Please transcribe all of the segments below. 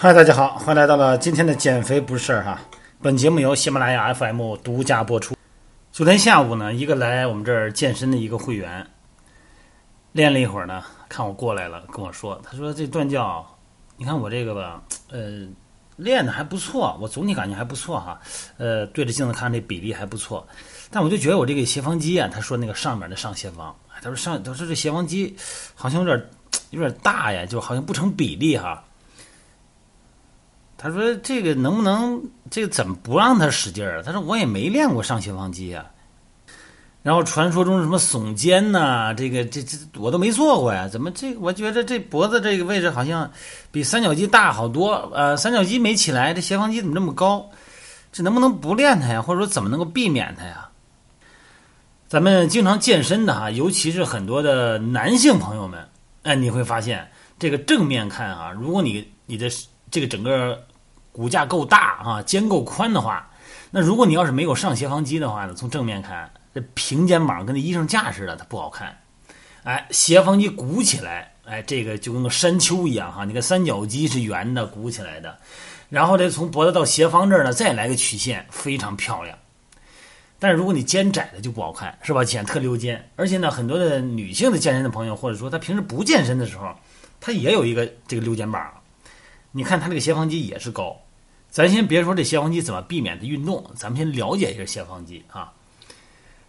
嗨，大家好，欢迎来到了今天的减肥不是事儿哈。本节目由喜马拉雅 FM 独家播出。昨天下午呢，一个来我们这儿健身的一个会员，练了一会儿呢，看我过来了，跟我说，他说这断教，你看我这个吧，呃，练的还不错，我总体感觉还不错哈，呃，对着镜子看这比例还不错，但我就觉得我这个斜方肌啊，他说那个上面的上斜方，他说上，他说这斜方肌好像有点有点大呀，就好像不成比例哈。他说：“这个能不能？这个怎么不让他使劲儿？”他说：“我也没练过上斜方肌啊。”然后传说中什么耸肩呐，这个这这我都没做过呀。怎么这？我觉得这脖子这个位置好像比三角肌大好多。呃，三角肌没起来，这斜方肌怎么这么高？这能不能不练它呀？或者说怎么能够避免它呀？咱们经常健身的哈，尤其是很多的男性朋友们，哎，你会发现这个正面看啊，如果你你的这个整个骨架够大啊，肩够宽的话，那如果你要是没有上斜方肌的话呢，从正面看，这平肩膀跟那衣裳架似的，它不好看。哎，斜方肌鼓起来，哎，这个就跟个山丘一样哈。你看三角肌是圆的，鼓起来的，然后呢，从脖子到斜方这儿呢，再来个曲线，非常漂亮。但是如果你肩窄的就不好看，是吧？显特溜肩。而且呢，很多的女性的健身的朋友，或者说她平时不健身的时候，她也有一个这个溜肩膀。你看它这个斜方肌也是高。咱先别说这斜方肌怎么避免的运动，咱们先了解一下斜方肌啊。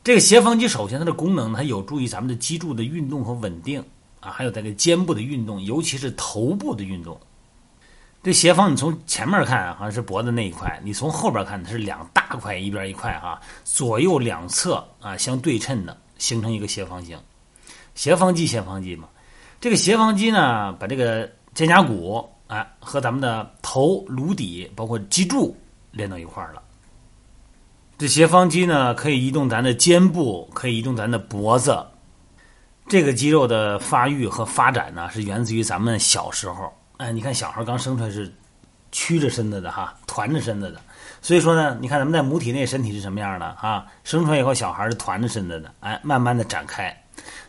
这个斜方肌首先它的功能，它有助于咱们的脊柱的运动和稳定啊，还有这个肩部的运动，尤其是头部的运动。这斜方你从前面看好像是脖子那一块，你从后边看它是两大块，一边一块哈，左右两侧啊相对称的，形成一个斜方形。斜方肌，斜方肌嘛，这个斜方肌呢，把这个肩胛骨。哎，和咱们的头、颅底，包括脊柱连到一块儿了。这斜方肌呢，可以移动咱的肩部，可以移动咱的脖子。这个肌肉的发育和发展呢，是源自于咱们小时候。哎，你看小孩刚生出来是曲着身子的哈，团着身子的。所以说呢，你看咱们在母体内身体是什么样的啊？生出来以后，小孩是团着身子的，哎，慢慢的展开。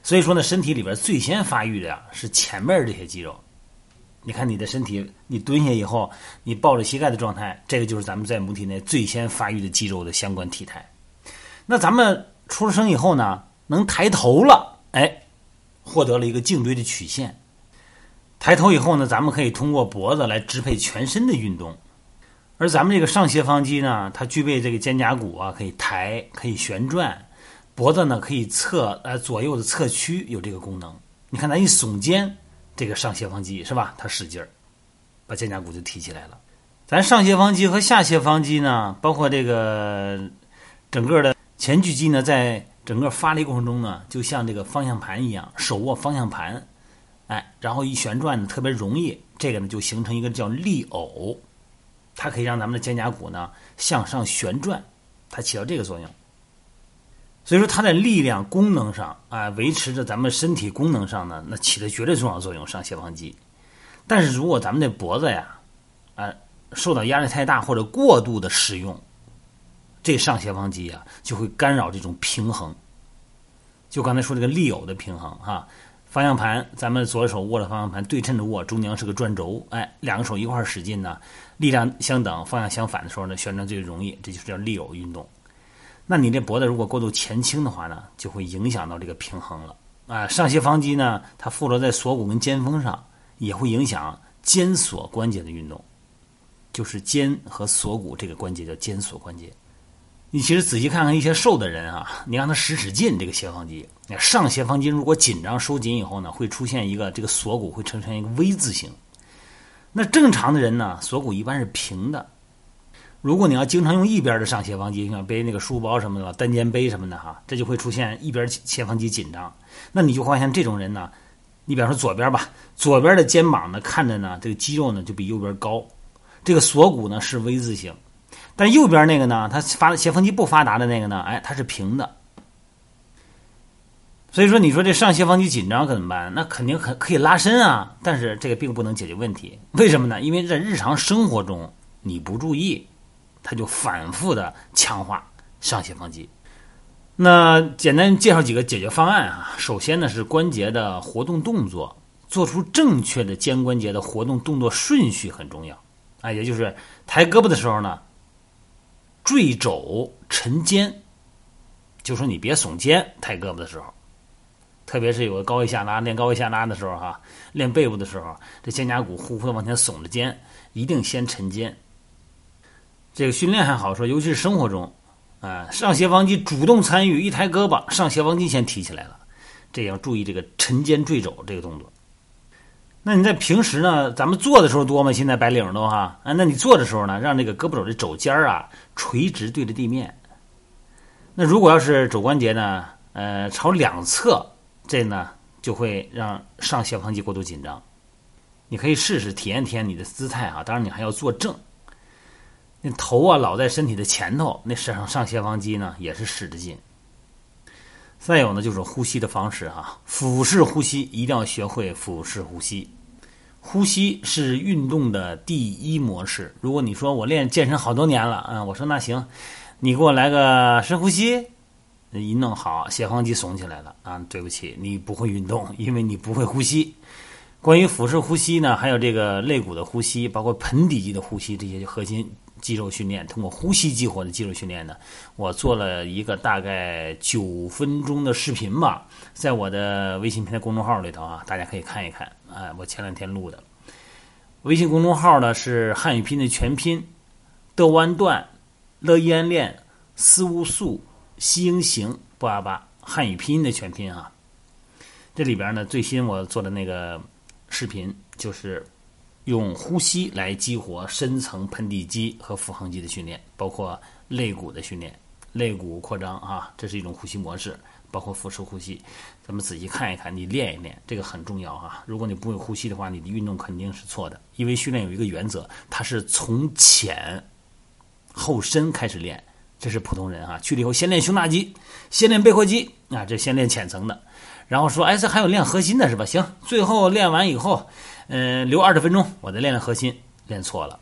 所以说呢，身体里边最先发育的呀，是前面这些肌肉。你看你的身体，你蹲下以后，你抱着膝盖的状态，这个就是咱们在母体内最先发育的肌肉的相关体态。那咱们出了生以后呢，能抬头了，哎，获得了一个颈椎的曲线。抬头以后呢，咱们可以通过脖子来支配全身的运动。而咱们这个上斜方肌呢，它具备这个肩胛骨啊可以抬，可以旋转，脖子呢可以侧呃左右的侧屈有这个功能。你看咱一耸肩。这个上斜方肌是吧？它使劲儿，把肩胛骨就提起来了。咱上斜方肌和下斜方肌呢，包括这个整个的前锯肌呢，在整个发力过程中呢，就像这个方向盘一样，手握方向盘，哎，然后一旋转呢，特别容易。这个呢，就形成一个叫力偶，它可以让咱们的肩胛骨呢向上旋转，它起到这个作用。所以说，它在力量功能上啊，维持着咱们身体功能上呢，那起的绝对重要作用。上斜方肌，但是如果咱们的脖子呀，啊，受到压力太大或者过度的使用，这上斜方肌啊，就会干扰这种平衡。就刚才说这个力偶的平衡哈，方向盘，咱们左手握着方向盘对称着握，中间是个转轴，哎，两个手一块使劲呢，力量相等，方向相反的时候呢，旋转最容易，这就是叫力偶运动。那你这脖子如果过度前倾的话呢，就会影响到这个平衡了啊。上斜方肌呢，它附着在锁骨跟肩峰上，也会影响肩锁关节的运动，就是肩和锁骨这个关节叫肩锁关节。你其实仔细看看一些瘦的人啊，你让他使使劲，这个斜方肌，上斜方肌如果紧张收紧以后呢，会出现一个这个锁骨会呈现一个 V 字形。那正常的人呢，锁骨一般是平的。如果你要经常用一边的上斜方肌，像背那个书包什么的，单肩背什么的哈，这就会出现一边斜方肌紧张。那你就发现这种人呢，你比方说左边吧，左边的肩膀呢看着呢，这个肌肉呢就比右边高，这个锁骨呢是 V 字形，但右边那个呢，它发斜方肌不发达的那个呢，哎，它是平的。所以说，你说这上斜方肌紧张可怎么办？那肯定可可以拉伸啊，但是这个并不能解决问题。为什么呢？因为在日常生活中你不注意。他就反复的强化上斜方肌。那简单介绍几个解决方案啊。首先呢是关节的活动动作，做出正确的肩关节的活动动作顺序很重要。啊，也就是抬胳膊的时候呢，坠肘沉肩，就说你别耸肩，抬胳膊的时候，特别是有个高位下拉练高位下拉的时候哈，练背部的时候，这肩胛骨呼呼的往前耸着肩，一定先沉肩。这个训练还好说，尤其是生活中，啊，上斜方肌主动参与，一抬胳膊，上斜方肌先提起来了，这要注意这个沉肩坠肘这个动作。那你在平时呢？咱们做的时候多吗？现在白领都哈啊，那你做的时候呢，让这个胳膊肘的肘尖啊垂直对着地面。那如果要是肘关节呢，呃，朝两侧，这呢就会让上斜方肌过度紧张。你可以试试体验体验你的姿态啊，当然你还要坐正。那头啊老在身体的前头，那身上上斜方肌呢也是使着劲。再有呢，就是呼吸的方式哈，腹式呼吸一定要学会腹式呼吸。呼吸是运动的第一模式。如果你说我练健身好多年了啊，我说那行，你给我来个深呼吸，一弄好，斜方肌耸起来了啊。对不起，你不会运动，因为你不会呼吸。关于腹式呼吸呢，还有这个肋骨的呼吸，包括盆底肌的呼吸，这些核心。肌肉训练，通过呼吸激活的肌肉训练呢，我做了一个大概九分钟的视频吧，在我的微信平台公众号里头啊，大家可以看一看。哎，我前两天录的。微信公众号呢是汉语拼音的全拼，的弯段，乐伊安练，思乌素，西英行，不阿巴，汉语拼音的全拼啊。这里边呢，最新我做的那个视频就是。用呼吸来激活深层盆底肌和腹横肌的训练，包括肋骨的训练、肋骨扩张啊，这是一种呼吸模式。包括腹式呼吸，咱们仔细看一看，你练一练，这个很重要哈。如果你不会呼吸的话，你的运动肯定是错的。因为训练有一个原则，它是从浅后深开始练，这是普通人啊。去了以后，先练胸大肌，先练背阔肌啊，这先练浅层的。然后说，哎，这还有练核心的是吧？行，最后练完以后。嗯，留二十分钟，我再练练核心。练错了，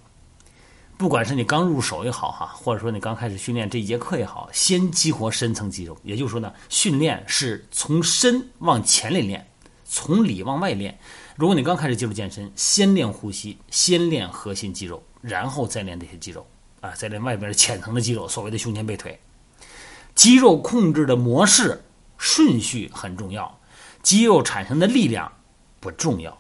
不管是你刚入手也好哈，或者说你刚开始训练这一节课也好，先激活深层肌肉。也就是说呢，训练是从深往前里练，从里往外练。如果你刚开始接触健身，先练呼吸，先练核心肌肉，然后再练这些肌肉啊，再练外边浅层的肌肉，所谓的胸前背腿。肌肉控制的模式顺序很重要，肌肉产生的力量不重要。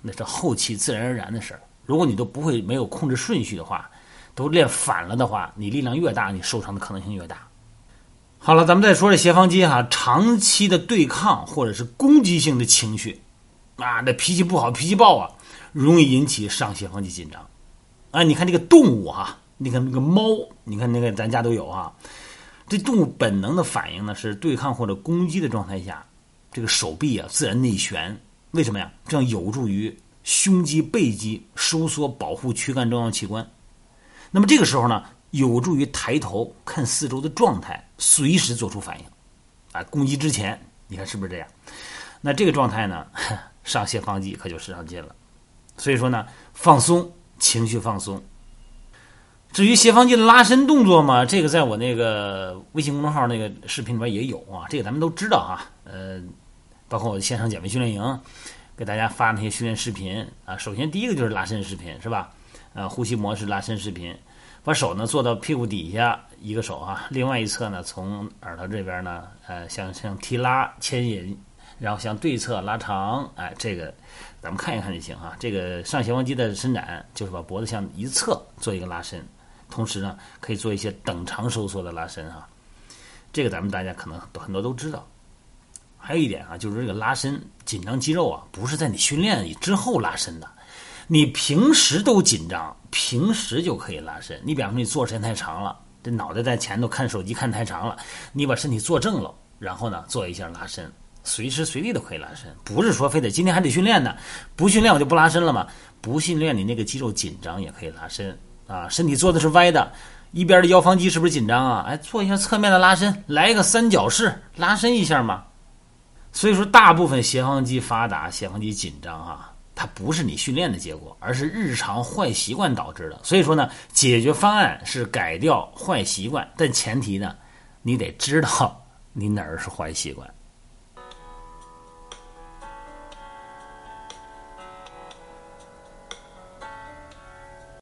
那是后期自然而然的事儿。如果你都不会没有控制顺序的话，都练反了的话，你力量越大，你受伤的可能性越大。好了，咱们再说这斜方肌哈，长期的对抗或者是攻击性的情绪啊，那脾气不好、脾气暴啊，容易引起上斜方肌紧张。啊，你看这个动物哈，你看那个猫，你看那个咱家都有啊，这动物本能的反应呢是对抗或者攻击的状态下，这个手臂啊自然内旋。为什么呀？这样有助于胸肌、背肌收缩，保护躯干重要器官。那么这个时候呢，有助于抬头看四周的状态，随时做出反应。啊，攻击之前，你看是不是这样？那这个状态呢，上斜方肌可就使上劲了。所以说呢，放松，情绪放松。至于斜方肌的拉伸动作嘛，这个在我那个微信公众号那个视频里边也有啊，这个咱们都知道哈。呃。包括我的线上减肥训练营，给大家发那些训练视频啊。首先第一个就是拉伸视频，是吧？呃，呼吸模式拉伸视频，把手呢做到屁股底下，一个手啊，另外一侧呢从耳朵这边呢，呃，向向提拉牵引，然后向对侧拉长，哎，这个咱们看一看就行啊。这个上斜方肌的伸展，就是把脖子向一侧做一个拉伸，同时呢可以做一些等长收缩的拉伸啊。这个咱们大家可能很多都知道。还有一点啊，就是这个拉伸紧张肌肉啊，不是在你训练之后拉伸的，你平时都紧张，平时就可以拉伸。你比方说你坐时间太长了，这脑袋在前头看手机看太长了，你把身体坐正了，然后呢做一下拉伸，随时随地都可以拉伸，不是说非得今天还得训练呢，不训练我就不拉伸了嘛？不训练你那个肌肉紧张也可以拉伸啊。身体坐的是歪的，一边的腰方肌是不是紧张啊？哎，做一下侧面的拉伸，来一个三角式拉伸一下嘛。所以说，大部分斜方肌发达、斜方肌紧张哈，它不是你训练的结果，而是日常坏习惯导致的。所以说呢，解决方案是改掉坏习惯，但前提呢，你得知道你哪儿是坏习惯。